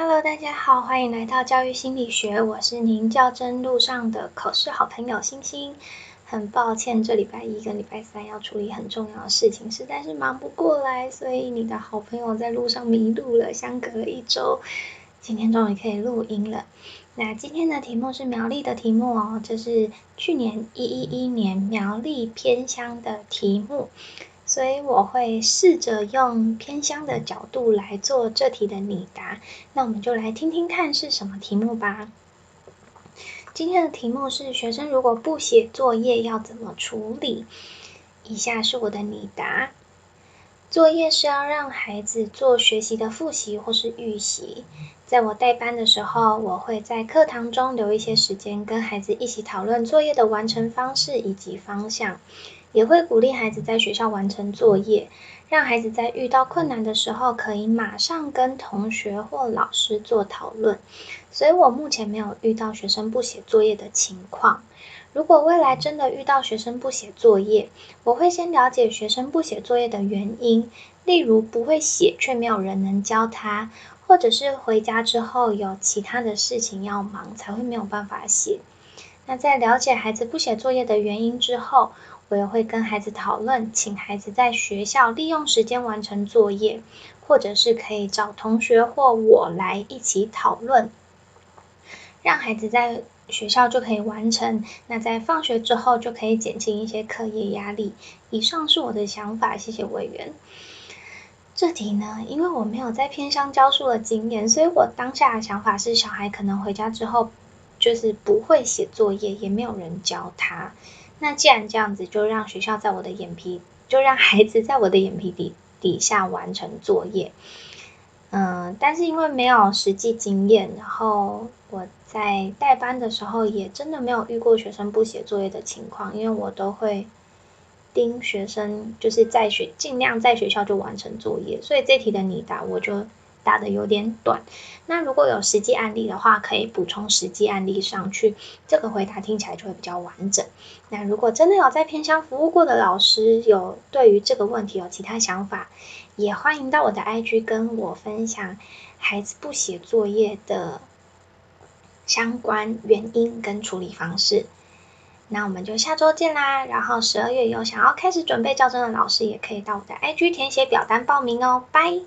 Hello，大家好，欢迎来到教育心理学，我是您教真路上的考试好朋友星星。很抱歉，这礼拜一跟礼拜三要处理很重要的事情，实在是忙不过来，所以你的好朋友在路上迷路了，相隔了一周，今天终于可以录音了。那今天的题目是苗栗的题目哦，这是去年一一一年苗栗偏乡的题目。所以我会试着用偏乡的角度来做这题的拟答，那我们就来听听看是什么题目吧。今天的题目是学生如果不写作业要怎么处理？以下是我的拟答：作业是要让孩子做学习的复习或是预习。在我带班的时候，我会在课堂中留一些时间跟孩子一起讨论作业的完成方式以及方向。也会鼓励孩子在学校完成作业，让孩子在遇到困难的时候可以马上跟同学或老师做讨论。所以我目前没有遇到学生不写作业的情况。如果未来真的遇到学生不写作业，我会先了解学生不写作业的原因，例如不会写却没有人能教他，或者是回家之后有其他的事情要忙才会没有办法写。那在了解孩子不写作业的原因之后，我也会跟孩子讨论，请孩子在学校利用时间完成作业，或者是可以找同学或我来一起讨论，让孩子在学校就可以完成。那在放学之后就可以减轻一些课业压力。以上是我的想法，谢谢委员。这题呢，因为我没有在偏乡教书的经验，所以我当下的想法是，小孩可能回家之后就是不会写作业，也没有人教他。那既然这样子，就让学校在我的眼皮，就让孩子在我的眼皮底底下完成作业。嗯，但是因为没有实际经验，然后我在带班的时候也真的没有遇过学生不写作业的情况，因为我都会盯学生，就是在学尽量在学校就完成作业，所以这题的你答我就。答的有点短，那如果有实际案例的话，可以补充实际案例上去，这个回答听起来就会比较完整。那如果真的有在偏乡服务过的老师，有对于这个问题有其他想法，也欢迎到我的 IG 跟我分享孩子不写作业的相关原因跟处理方式。那我们就下周见啦！然后十二月有想要开始准备教甄的老师，也可以到我的 IG 填写表单报名哦，拜。